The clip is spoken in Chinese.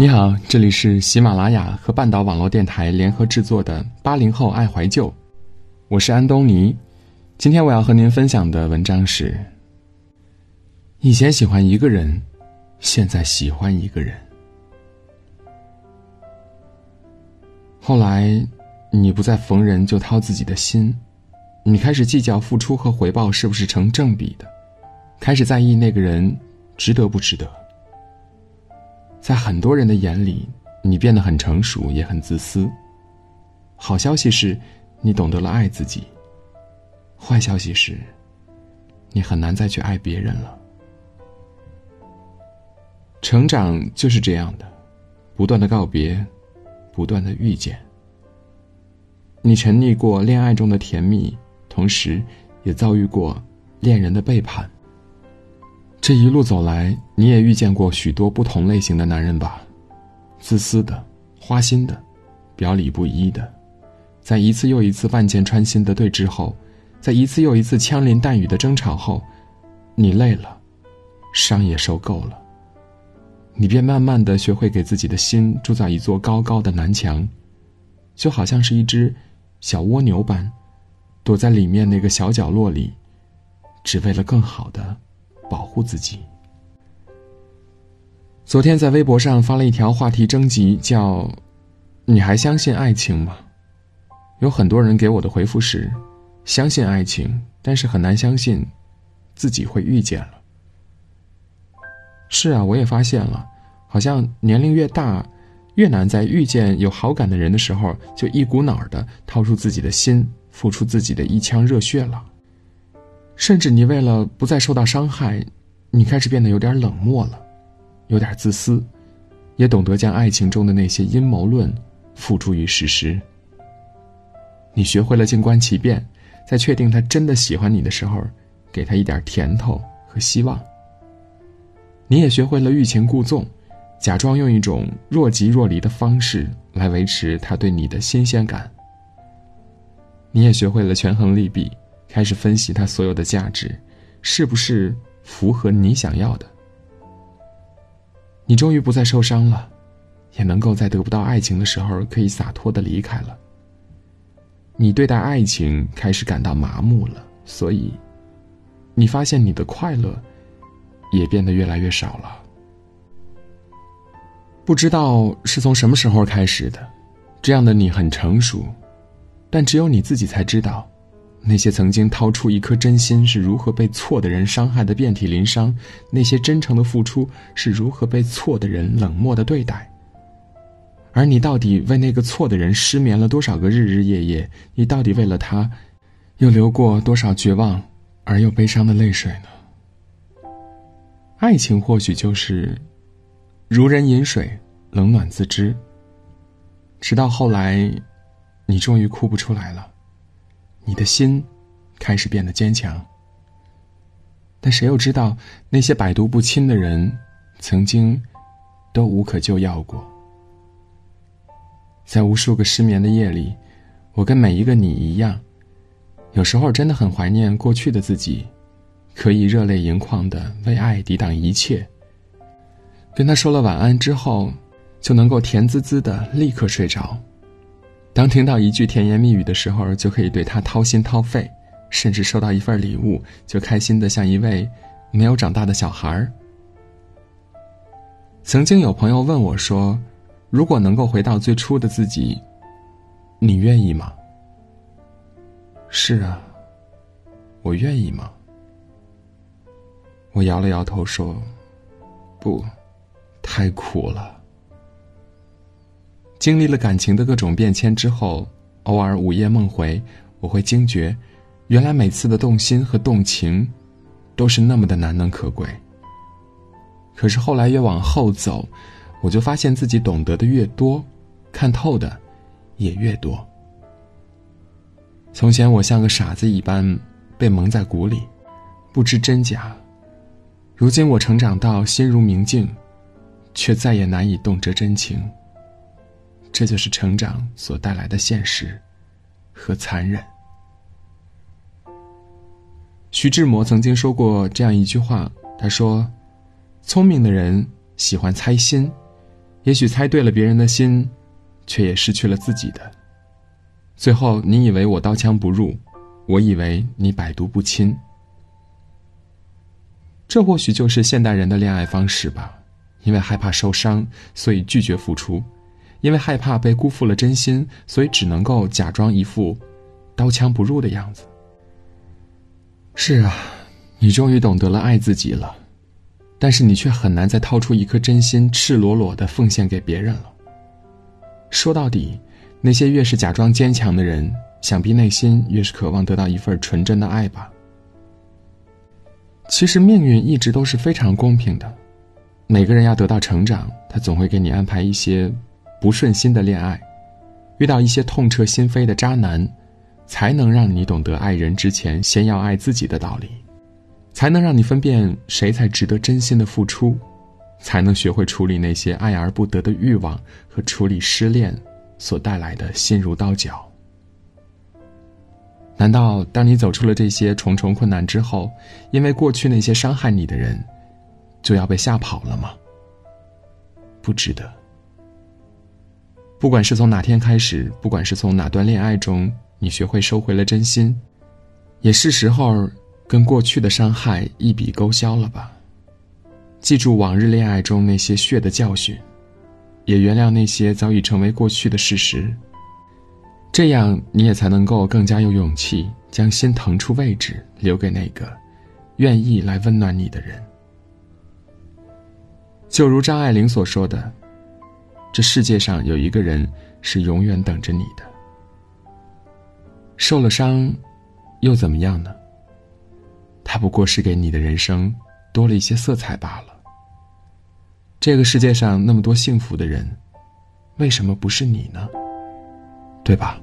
你好，这里是喜马拉雅和半岛网络电台联合制作的《八零后爱怀旧》，我是安东尼。今天我要和您分享的文章是：以前喜欢一个人，现在喜欢一个人。后来，你不再逢人就掏自己的心，你开始计较付出和回报是不是成正比的，开始在意那个人值得不值得。在很多人的眼里，你变得很成熟，也很自私。好消息是，你懂得了爱自己；坏消息是，你很难再去爱别人了。成长就是这样的，不断的告别，不断的遇见。你沉溺过恋爱中的甜蜜，同时也遭遇过恋人的背叛。这一路走来，你也遇见过许多不同类型的男人吧？自私的、花心的、表里不一的，在一次又一次万箭穿心的对峙后，在一次又一次枪林弹雨的争吵后，你累了，伤也受够了。你便慢慢的学会给自己的心筑造一座高高的南墙，就好像是一只小蜗牛般，躲在里面那个小角落里，只为了更好的。保护自己。昨天在微博上发了一条话题征集，叫“你还相信爱情吗？”有很多人给我的回复是：“相信爱情，但是很难相信自己会遇见了。”是啊，我也发现了，好像年龄越大，越难在遇见有好感的人的时候，就一股脑的掏出自己的心，付出自己的一腔热血了。甚至你为了不再受到伤害，你开始变得有点冷漠了，有点自私，也懂得将爱情中的那些阴谋论付诸于实施。你学会了静观其变，在确定他真的喜欢你的时候，给他一点甜头和希望。你也学会了欲擒故纵，假装用一种若即若离的方式来维持他对你的新鲜感。你也学会了权衡利弊。开始分析他所有的价值，是不是符合你想要的？你终于不再受伤了，也能够在得不到爱情的时候可以洒脱的离开了。你对待爱情开始感到麻木了，所以，你发现你的快乐也变得越来越少了。不知道是从什么时候开始的，这样的你很成熟，但只有你自己才知道。那些曾经掏出一颗真心是如何被错的人伤害的遍体鳞伤，那些真诚的付出是如何被错的人冷漠的对待。而你到底为那个错的人失眠了多少个日日夜夜？你到底为了他，又流过多少绝望而又悲伤的泪水呢？爱情或许就是如人饮水，冷暖自知。直到后来，你终于哭不出来了。你的心开始变得坚强，但谁又知道那些百毒不侵的人，曾经都无可救药过？在无数个失眠的夜里，我跟每一个你一样，有时候真的很怀念过去的自己，可以热泪盈眶的为爱抵挡一切。跟他说了晚安之后，就能够甜滋滋的立刻睡着。当听到一句甜言蜜语的时候，就可以对他掏心掏肺；甚至收到一份礼物，就开心的像一位没有长大的小孩。曾经有朋友问我说：“如果能够回到最初的自己，你愿意吗？”是啊，我愿意吗？我摇了摇头说：“不，太苦了。”经历了感情的各种变迁之后，偶尔午夜梦回，我会惊觉，原来每次的动心和动情，都是那么的难能可贵。可是后来越往后走，我就发现自己懂得的越多，看透的也越多。从前我像个傻子一般被蒙在鼓里，不知真假。如今我成长到心如明镜，却再也难以动辄真情。这就是成长所带来的现实和残忍。徐志摩曾经说过这样一句话：“他说，聪明的人喜欢猜心，也许猜对了别人的心，却也失去了自己的。最后，你以为我刀枪不入，我以为你百毒不侵。这或许就是现代人的恋爱方式吧，因为害怕受伤，所以拒绝付出；因为害怕被辜负了真心，所以只能够假装一副刀枪不入的样子。是啊，你终于懂得了爱自己了。但是你却很难再掏出一颗真心，赤裸裸的奉献给别人了。说到底，那些越是假装坚强的人，想必内心越是渴望得到一份纯真的爱吧。其实命运一直都是非常公平的，每个人要得到成长，他总会给你安排一些不顺心的恋爱，遇到一些痛彻心扉的渣男，才能让你懂得爱人之前先要爱自己的道理。才能让你分辨谁才值得真心的付出，才能学会处理那些爱而不得的欲望和处理失恋所带来的心如刀绞。难道当你走出了这些重重困难之后，因为过去那些伤害你的人，就要被吓跑了吗？不值得。不管是从哪天开始，不管是从哪段恋爱中，你学会收回了真心，也是时候。跟过去的伤害一笔勾销了吧，记住往日恋爱中那些血的教训，也原谅那些早已成为过去的事实。这样你也才能够更加有勇气将心腾出位置，留给那个愿意来温暖你的人。就如张爱玲所说的：“这世界上有一个人是永远等着你的。”受了伤，又怎么样呢？他不过是给你的人生多了一些色彩罢了。这个世界上那么多幸福的人，为什么不是你呢？对吧？